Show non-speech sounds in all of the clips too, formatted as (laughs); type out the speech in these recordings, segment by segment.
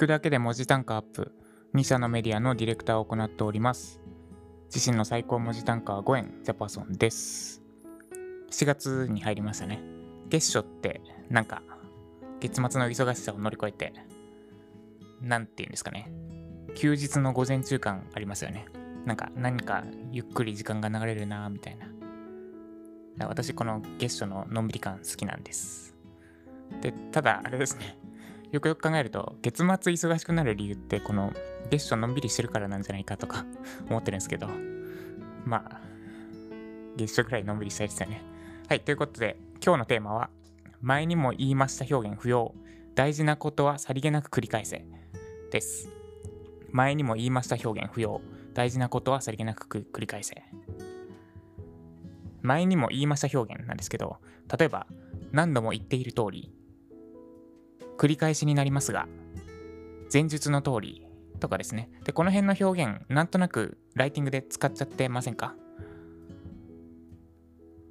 くだけで文字単価アップ。2社のメディアのディレクターを行っております。自身の最高文字単価は5円、ジャパソンです。7月に入りましたね。月初ってなんか月末の忙しさを乗り越えて、なんて言うんですかね。休日の午前中間ありますよね。なんか何かゆっくり時間が流れるなみたいな。私この月初ののんびり感好きなんです。で、ただあれですね。よくよく考えると、月末忙しくなる理由って、この月初のんびりしてるからなんじゃないかとか (laughs) 思ってるんですけど、まあ、月初くらいのんびりしたいですよね。はい、ということで、今日のテーマは、前にも言いました表現不要。大事なことはさりげなく繰り返せ。です。前にも言いました表現不要。大事なことはさりげなく繰り返せ。前にも言いました表現なんですけど、例えば、何度も言っている通り、繰り返しになりますが、前述の通りとかですね。で、この辺の表現、なんとなくライティングで使っちゃってませんか？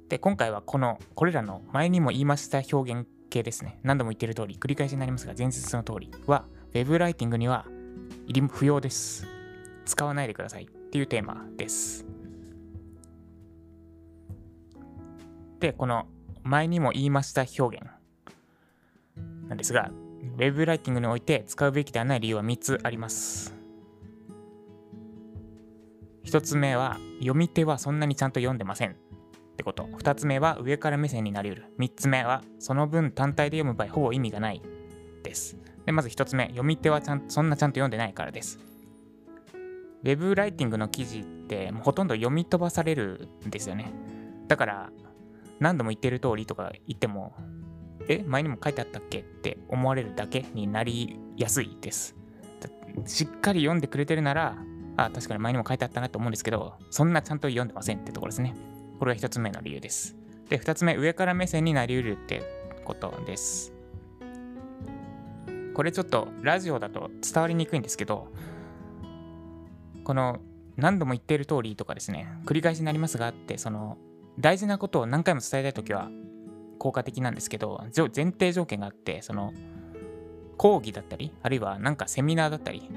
で、今回はこの、これらの前にも言いました表現系ですね。何度も言ってる通り、繰り返しになりますが、前述の通りは、Web ライティングには不要です。使わないでくださいっていうテーマです。で、この前にも言いました表現なんですが、Web ライティングにおいて使うべきではない理由は3つあります。1つ目は、読み手はそんなにちゃんと読んでませんってこと。2つ目は、上から目線になりうる。3つ目は、その分単体で読む場合、ほぼ意味がないです。で、まず1つ目、読み手はちゃんそんなちゃんと読んでないからです。Web ライティングの記事ってもうほとんど読み飛ばされるんですよね。だから、何度も言ってる通りとか言っても、え、前にも書いてあったっけって思われるだけになりやすいです。しっかり読んでくれてるなら、あ、確かに前にも書いてあったなと思うんですけど、そんなちゃんと読んでませんってところですね。これが1つ目の理由です。で、2つ目、上から目線になりうるってことです。これちょっとラジオだと伝わりにくいんですけど、この何度も言っている通りとかですね、繰り返しになりますがあって、その大事なことを何回も伝えたいときは効果的なんですけど、前提条件があって、その講義だったり、あるいはなんかセミナーだったり、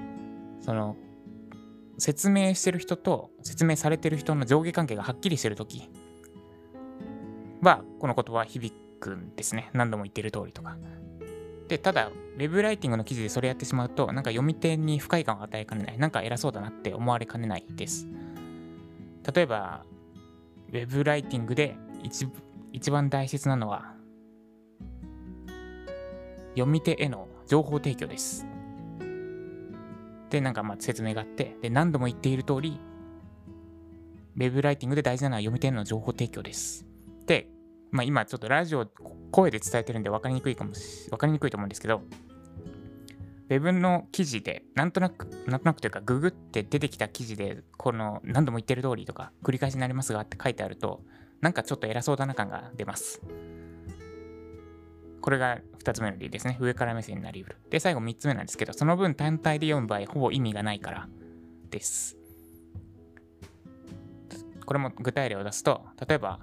その説明してる人と説明されてる人の上下関係がはっきりしてるときは、この言葉響くんですね。何度も言ってる通りとか。で、ただ、ウェブライティングの記事でそれやってしまうと、なんか読み手に不快感を与えかねない。なんか偉そうだなって思われかねないです。例えば、ウェブライティングで一一番大切なのは、読み手への情報提供です。で、なんかまあ説明があって、で、何度も言っている通り、ウェブライティングで大事なのは読み手への情報提供です。で、まあ今ちょっとラジオ、声で伝えてるんで分かりにくいかもし、分かりにくいと思うんですけど、ウェブの記事で、なんとなく、なんとなくというか、ググって出てきた記事で、この何度も言ってる通りとか、繰り返しになりますがって書いてあると、なんかちょっと偉そうだな感が出ます。これが2つ目の理由ですね。上から目線になりうる。で、最後3つ目なんですけど、その分単体で読む場合、ほぼ意味がないからです。これも具体例を出すと、例えば、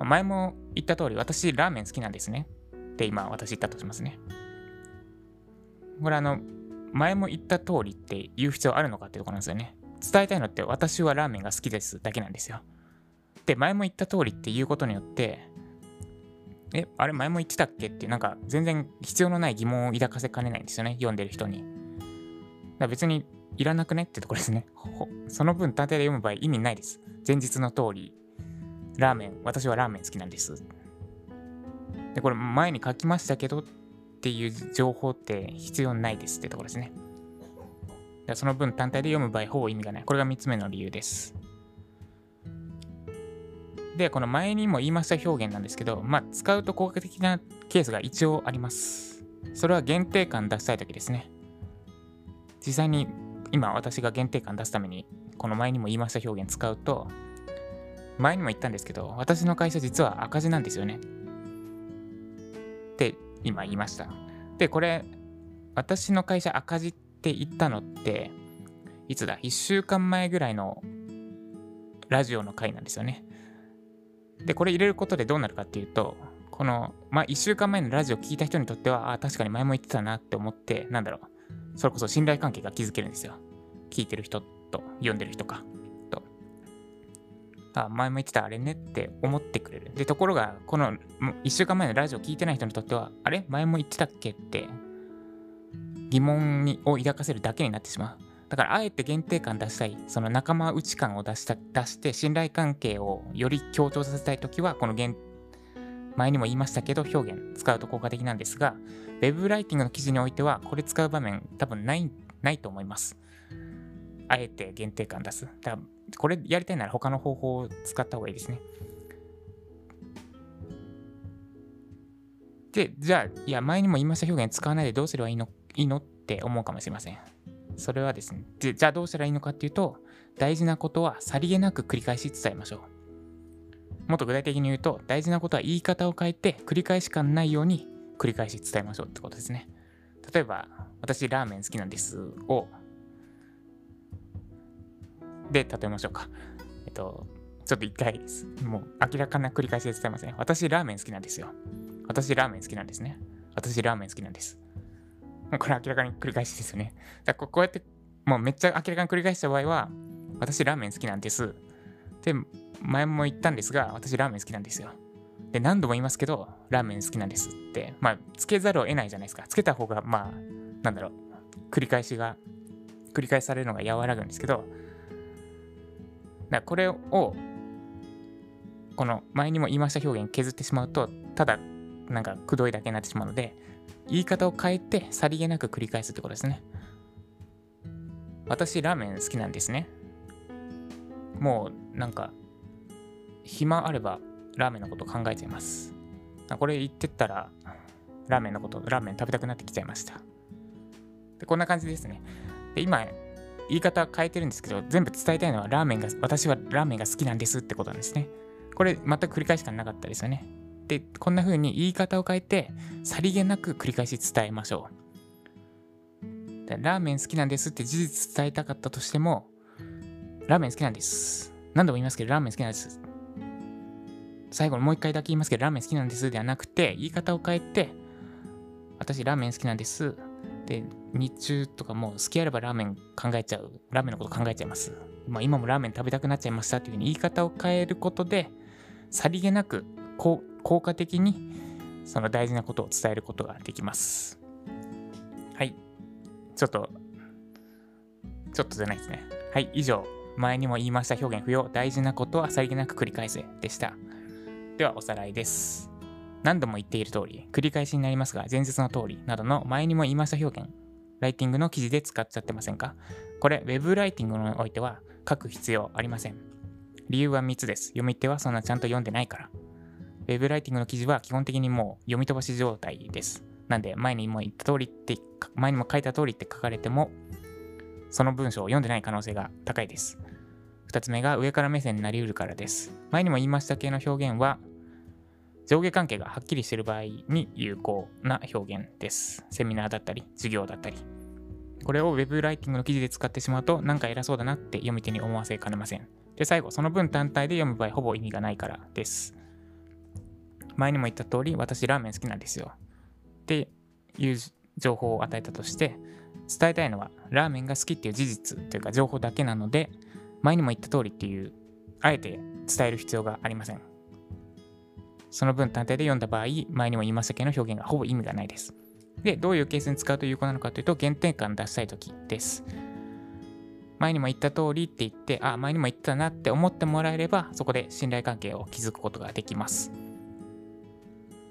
前も言った通り、私、ラーメン好きなんですね。って今、私言ったとしますね。これあの、前も言った通りって言う必要あるのかってところなんですよね。伝えたいのって、私はラーメンが好きですだけなんですよ。で、前も言った通りっていうことによって、え、あれ前も言ってたっけってなんか全然必要のない疑問を抱かせかねないんですよね。読んでる人に。だ別にいらなくねってところですね。その分単体で読む場合意味ないです。前日の通り、ラーメン、私はラーメン好きなんです。で、これ前に書きましたけどっていう情報って必要ないですってところですね。その分単体で読む場合ほぼ意味がない。これが3つ目の理由です。で、この前にも言いました表現なんですけど、まあ、使うと効果的なケースが一応あります。それは限定感出したいときですね。実際に今私が限定感出すために、この前にも言いました表現使うと、前にも言ったんですけど、私の会社実は赤字なんですよね。って今言いました。で、これ、私の会社赤字って言ったのって、いつだ ?1 週間前ぐらいのラジオの回なんですよね。で、これ入れることでどうなるかっていうと、この、まあ、1週間前のラジオ聞いた人にとっては、ああ、確かに前も言ってたなって思って、なんだろう、それこそ信頼関係が築けるんですよ。聞いてる人と読んでる人か。と。あ、前も言ってたあれねって思ってくれる。で、ところが、この1週間前のラジオ聞いてない人にとっては、あれ？前も言ってたっけって疑問にを抱かせるだけになってしまう。だからあえて限定感出したい、その仲間内感を出した出して信頼関係をより強調させたいときは、この限前にも言いましたけど、表現使うと効果的なんですが、Web ライティングの記事においては、これ使う場面多分ないないと思います。あえて限定感出す。だこれやりたいなら他の方法を使った方がいいですね。で、じゃあ、いや、前にも言いました表現使わないでどうすればいいのいいのって思うかもしれません。それはですね、じゃあどうしたらいいのかっていうと、大事なことはさりげなく繰り返し伝えましょう。もっと具体的に言うと、大事なことは言い方を変えて繰り返し感ないように繰り返し伝えましょうってことですね。例えば、私ラーメン好きなんですを、で、例えましょうか。えっと、ちょっと一回、もう明らかな繰り返しで伝えません。私ラーメン好きなんですよ。私ラーメン好きなんですね。私ラーメン好きなんです。これ明らかに繰り返しですよね。だからこうやって、もうめっちゃ明らかに繰り返した場合は、私ラーメン好きなんです。で、前も言ったんですが、私ラーメン好きなんですよ。で、何度も言いますけど、ラーメン好きなんですって、まあ、つけざるを得ないじゃないですか。つけた方が、まあ、なんだろう、繰り返しが、繰り返されるのが和らぐんですけど、だこれを、この前にも言いました表現削ってしまうと、ただ、なんか、くどいだけになってしまうので、言い方を変えて、さりげなく繰り返すってことですね。私、ラーメン好きなんですね。もう、なんか、暇あれば、ラーメンのこと考えちゃいます。これ言ってったら、ラーメンのこと、ラーメン食べたくなってきちゃいました。でこんな感じですね。で今、言い方変えてるんですけど、全部伝えたいのは、ラーメンが、私はラーメンが好きなんですってことなんですね。これ、全く繰り返し感なかったですよね。で、こんな風に言い方を変えて、さりげなく繰り返し伝えましょう。ラーメン好きなんですって事実伝えたかったとしても、ラーメン好きなんです。何度も言いますけど、ラーメン好きなんです。最後にもう一回だけ言いますけど、ラーメン好きなんですではなくて、言い方を変えて、私ラーメン好きなんです。で、日中とかもう好きあればラーメン考えちゃう。ラーメンのこと考えちゃいます。まあ今もラーメン食べたくなっちゃいましたっていうふうに言い方を変えることで、さりげなくこう効果的にその大事なことを伝えることができます。はい。ちょっと、ちょっとじゃないですね。はい、以上。前にも言いました表現不要。大事なことはさりげなく繰り返せでした。ではおさらいです。何度も言っている通り、繰り返しになりますが、前日の通りなどの前にも言いました表現、ライティングの記事で使っちゃってませんか？これ、Web ライティングにおいては書く必要ありません。理由は3つです。読み手はそんなちゃんと読んでないから。Web ライティングの記事は基本的にもう読み飛ばし状態です。なんで、前にも言った通りって、前にも書いた通りって書かれても、その文章を読んでない可能性が高いです。2つ目が上から目線になりうるからです。前にも言いました系の表現は、上下関係がはっきりしている場合に有効な表現です。セミナーだったり、授業だったり。これを Web ライティングの記事で使ってしまうと、なんか偉そうだなって読み手に思わせかねません。で、最後、その文単体で読む場合、ほぼ意味がないからです。前にも言った通り、私ラーメン好きなんですよ。っていう情報を与えたとして、伝えたいのは、ラーメンが好きっていう事実というか情報だけなので、前にも言った通りっていう、あえて伝える必要がありません。その分単体で読んだ場合、前にも言いましたけど表現がほぼ意味がないです。で、どういうケースに使うと有効なのかというと、原点感出したいときです。前にも言った通りって言って、あ、前にも言ったなって思ってもらえれば、そこで信頼関係を築くことができます。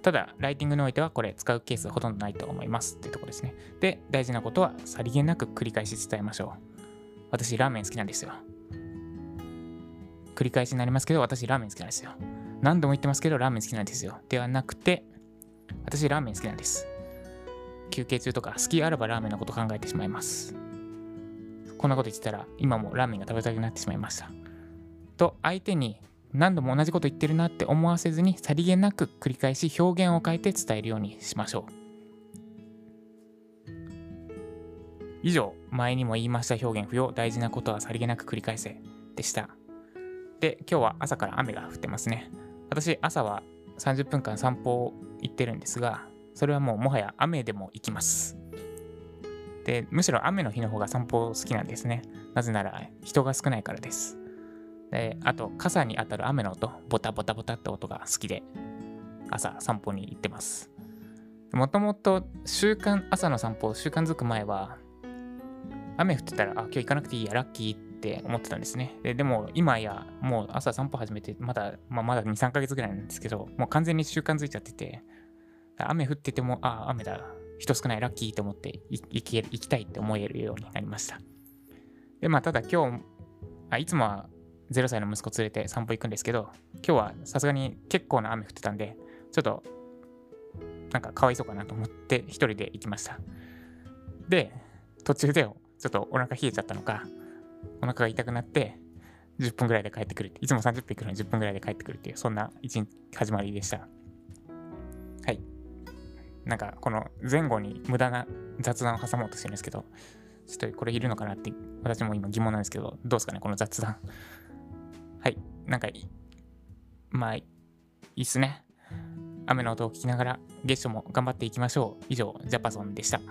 ただ、ライティングにおいてはこれ使うケースほとんどないと思いますってとこですね。で、大事なことはさりげなく繰り返し伝えましょう。私、ラーメン好きなんですよ。繰り返しになりますけど、私、ラーメン好きなんですよ。何度も言ってますけど、ラーメン好きなんですよ。ではなくて、私、ラーメン好きなんです。休憩中とか、好きあればラーメンのこと考えてしまいます。こんなこと言ってたら、今もラーメンが食べたくなってしまいました。と、相手に何度も同じこと言ってるなって思わせずに、さりげなく繰り返し表現を変えて伝えるようにしましょう。以上、前にも言いました表現不要、大事なことはさりげなく繰り返せでした。で、今日は朝から雨が降ってますね。私、朝は30分間散歩を行ってるんですが、それはもうもはや雨でも行きます。で、むしろ雨の日の方が散歩好きなんですね。なぜなら人が少ないからです。で、あと、傘に当たる雨の音、ボタボタボタって音が好きで、朝散歩に行ってます。もともと習慣、朝の散歩、習慣づく前は、雨降ってたら、あ、今日行かなくていいや、ラッキーって思ってたんですね。ででも、今や、もう朝散歩始めて、まだ、まあ、まだ2、3ヶ月ぐらいなんですけど、もう完全に習慣づいちゃってて、雨降ってても、あ、雨だ、人少ないラッキーと思って行き行きたいって思えるようになりました。で、まあ、ただ今日、あいつもは0歳の息子連れて散歩行くんですけど、今日はさすがに結構な雨降ってたんで、ちょっと、なんかかわいそうかなと思って一人で行きました。で、途中でちょっとお腹冷えちゃったのか、お腹が痛くなって、10分ぐらいで帰ってくるていつも30分行くのに10分ぐらいで帰ってくるっていう、そんな一日始まりでした。はい。なんか、この前後に無駄な雑談を挟もうとしてるんですけど、ちょっとこれいるのかなって、私も今疑問なんですけど、どうですかね、この雑談。はい。なんかいいまあ、いいっすね。雨の音を聞きながら、ゲストも頑張っていきましょう。以上、ジャパソンでした。